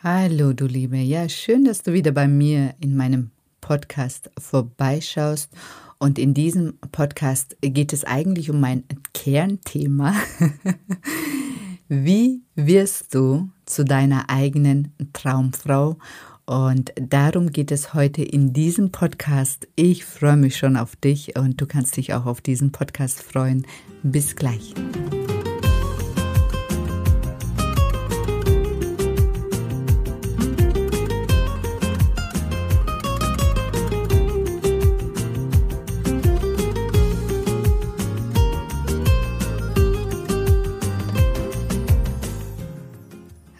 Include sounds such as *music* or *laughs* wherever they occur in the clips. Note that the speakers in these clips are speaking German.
Hallo, du Liebe. Ja, schön, dass du wieder bei mir in meinem Podcast vorbeischaust. Und in diesem Podcast geht es eigentlich um mein Kernthema. *laughs* Wie wirst du zu deiner eigenen Traumfrau? Und darum geht es heute in diesem Podcast. Ich freue mich schon auf dich und du kannst dich auch auf diesen Podcast freuen. Bis gleich.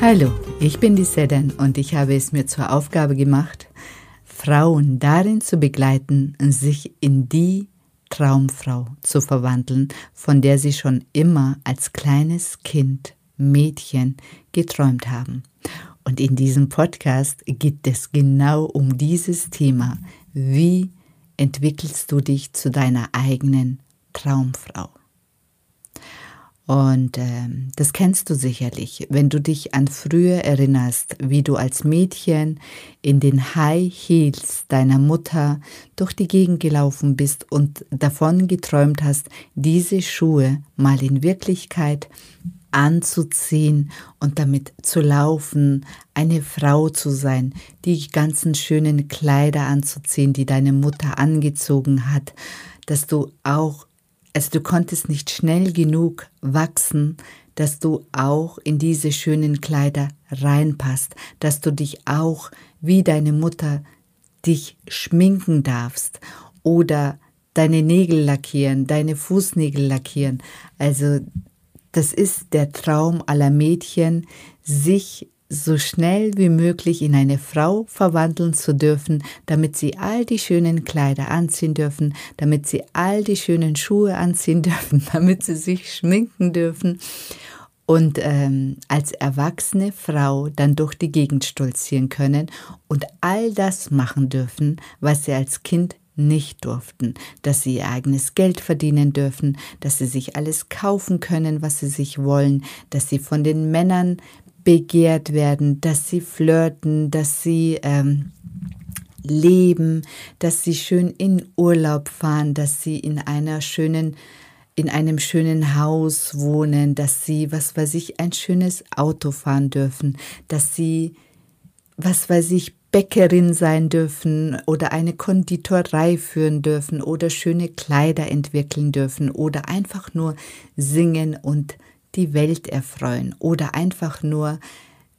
Hallo, ich bin die Sedan und ich habe es mir zur Aufgabe gemacht, Frauen darin zu begleiten, sich in die Traumfrau zu verwandeln, von der sie schon immer als kleines Kind, Mädchen geträumt haben. Und in diesem Podcast geht es genau um dieses Thema. Wie entwickelst du dich zu deiner eigenen Traumfrau? Und äh, das kennst du sicherlich, wenn du dich an früher erinnerst, wie du als Mädchen in den High Heels deiner Mutter durch die Gegend gelaufen bist und davon geträumt hast, diese Schuhe mal in Wirklichkeit anzuziehen und damit zu laufen, eine Frau zu sein, die ganzen schönen Kleider anzuziehen, die deine Mutter angezogen hat, dass du auch also du konntest nicht schnell genug wachsen, dass du auch in diese schönen Kleider reinpasst, dass du dich auch wie deine Mutter dich schminken darfst oder deine Nägel lackieren, deine Fußnägel lackieren. Also das ist der Traum aller Mädchen, sich so schnell wie möglich in eine Frau verwandeln zu dürfen, damit sie all die schönen Kleider anziehen dürfen, damit sie all die schönen Schuhe anziehen *laughs* dürfen, damit sie sich schminken dürfen und ähm, als erwachsene Frau dann durch die Gegend stolzieren können und all das machen dürfen, was sie als Kind nicht durften, dass sie ihr eigenes Geld verdienen dürfen, dass sie sich alles kaufen können, was sie sich wollen, dass sie von den Männern begehrt werden, dass sie flirten, dass sie ähm, leben, dass sie schön in Urlaub fahren, dass sie in einer schönen in einem schönen Haus wohnen, dass sie, was weiß ich, ein schönes Auto fahren dürfen, dass sie, was weiß ich, Bäckerin sein dürfen oder eine Konditorei führen dürfen oder schöne Kleider entwickeln dürfen oder einfach nur singen und die Welt erfreuen oder einfach nur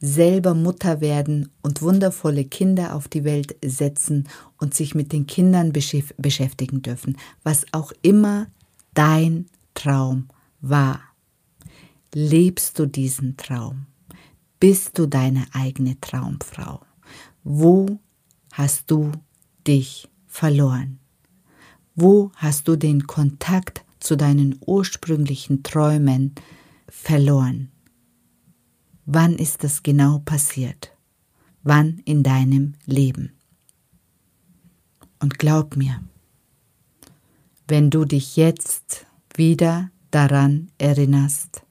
selber Mutter werden und wundervolle Kinder auf die Welt setzen und sich mit den Kindern beschäftigen dürfen, was auch immer dein Traum war. Lebst du diesen Traum? Bist du deine eigene Traumfrau? Wo hast du dich verloren? Wo hast du den Kontakt zu deinen ursprünglichen Träumen verloren? Verloren. Wann ist das genau passiert? Wann in deinem Leben? Und glaub mir, wenn du dich jetzt wieder daran erinnerst,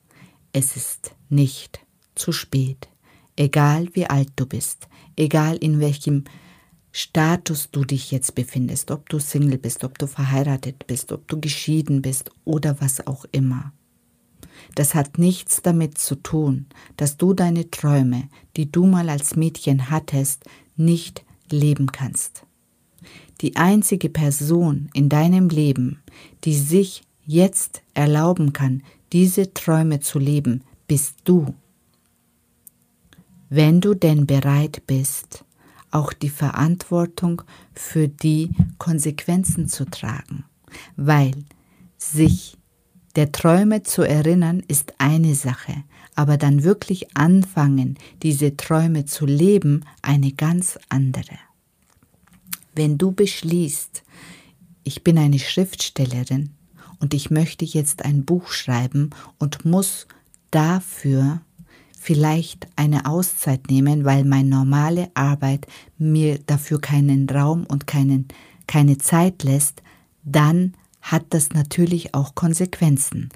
es ist nicht zu spät. Egal wie alt du bist, egal in welchem Status du dich jetzt befindest, ob du Single bist, ob du verheiratet bist, ob du geschieden bist oder was auch immer. Das hat nichts damit zu tun, dass du deine Träume, die du mal als Mädchen hattest, nicht leben kannst. Die einzige Person in deinem Leben, die sich jetzt erlauben kann, diese Träume zu leben, bist du. Wenn du denn bereit bist, auch die Verantwortung für die Konsequenzen zu tragen, weil sich der Träume zu erinnern ist eine Sache, aber dann wirklich anfangen, diese Träume zu leben, eine ganz andere. Wenn du beschließt, ich bin eine Schriftstellerin und ich möchte jetzt ein Buch schreiben und muss dafür vielleicht eine Auszeit nehmen, weil meine normale Arbeit mir dafür keinen Raum und keinen, keine Zeit lässt, dann hat das natürlich auch Konsequenzen.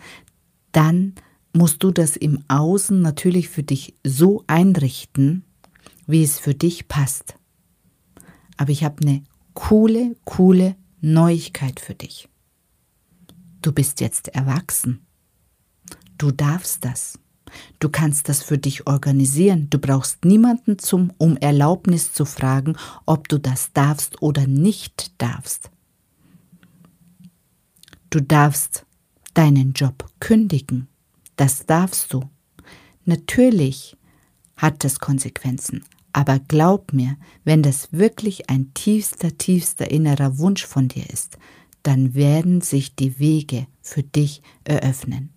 Dann musst du das im Außen natürlich für dich so einrichten, wie es für dich passt. Aber ich habe eine coole, coole Neuigkeit für dich. Du bist jetzt erwachsen. Du darfst das. Du kannst das für dich organisieren. Du brauchst niemanden zum, um Erlaubnis zu fragen, ob du das darfst oder nicht darfst. Du darfst deinen Job kündigen. Das darfst du. Natürlich hat das Konsequenzen, aber glaub mir, wenn das wirklich ein tiefster, tiefster innerer Wunsch von dir ist, dann werden sich die Wege für dich eröffnen.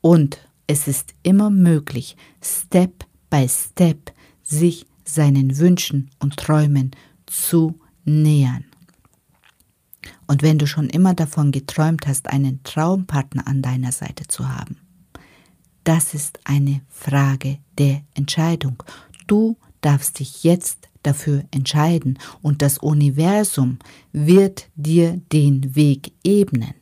Und es ist immer möglich, Step by Step sich seinen Wünschen und Träumen zu nähern. Und wenn du schon immer davon geträumt hast, einen Traumpartner an deiner Seite zu haben, das ist eine Frage der Entscheidung. Du darfst dich jetzt dafür entscheiden und das Universum wird dir den Weg ebnen.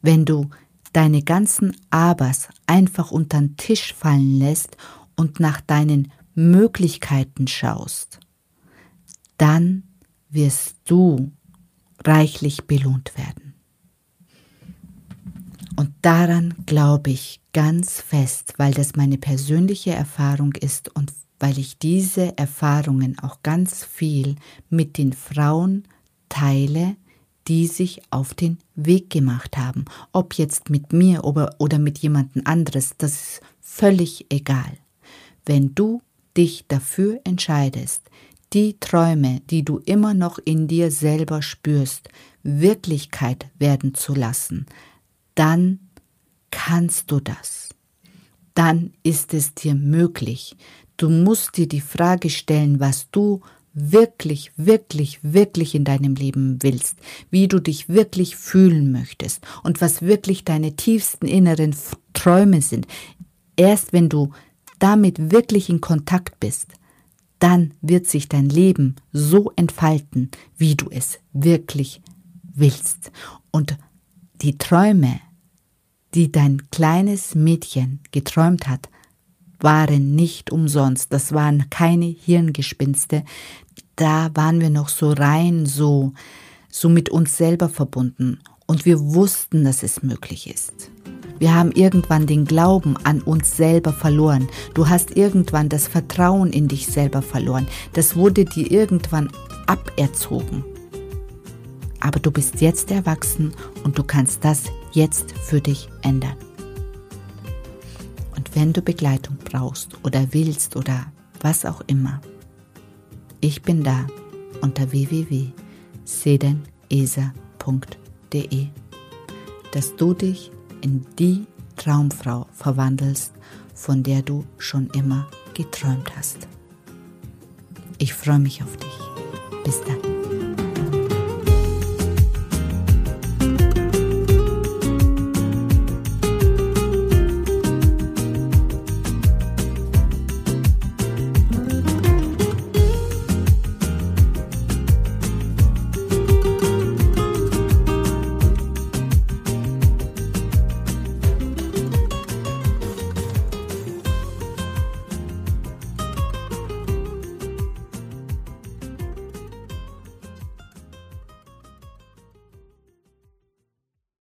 Wenn du deine ganzen Abers einfach unter den Tisch fallen lässt und nach deinen Möglichkeiten schaust, dann wirst du reichlich belohnt werden. Und daran glaube ich ganz fest, weil das meine persönliche Erfahrung ist und weil ich diese Erfahrungen auch ganz viel mit den Frauen teile, die sich auf den Weg gemacht haben. Ob jetzt mit mir oder, mit jemandem anderes, das ist völlig egal. Wenn du dich dafür entscheidest, die Träume, die du immer noch in dir selber spürst, Wirklichkeit werden zu lassen, dann kannst du das. Dann ist es dir möglich. Du musst dir die Frage stellen, was du wirklich, wirklich, wirklich in deinem Leben willst, wie du dich wirklich fühlen möchtest und was wirklich deine tiefsten inneren Träume sind. Erst wenn du damit wirklich in Kontakt bist, dann wird sich dein Leben so entfalten, wie du es wirklich willst. Und die Träume, die dein kleines Mädchen geträumt hat, waren nicht umsonst. Das waren keine Hirngespinste. Da waren wir noch so rein, so, so mit uns selber verbunden. Und wir wussten, dass es möglich ist. Wir haben irgendwann den Glauben an uns selber verloren. Du hast irgendwann das Vertrauen in dich selber verloren. Das wurde dir irgendwann aberzogen. Aber du bist jetzt erwachsen und du kannst das jetzt für dich ändern. Und wenn du Begleitung brauchst oder willst oder was auch immer, ich bin da unter www.sedenesa.de, dass du dich in die Traumfrau verwandelst, von der du schon immer geträumt hast. Ich freue mich auf dich. Bis dann.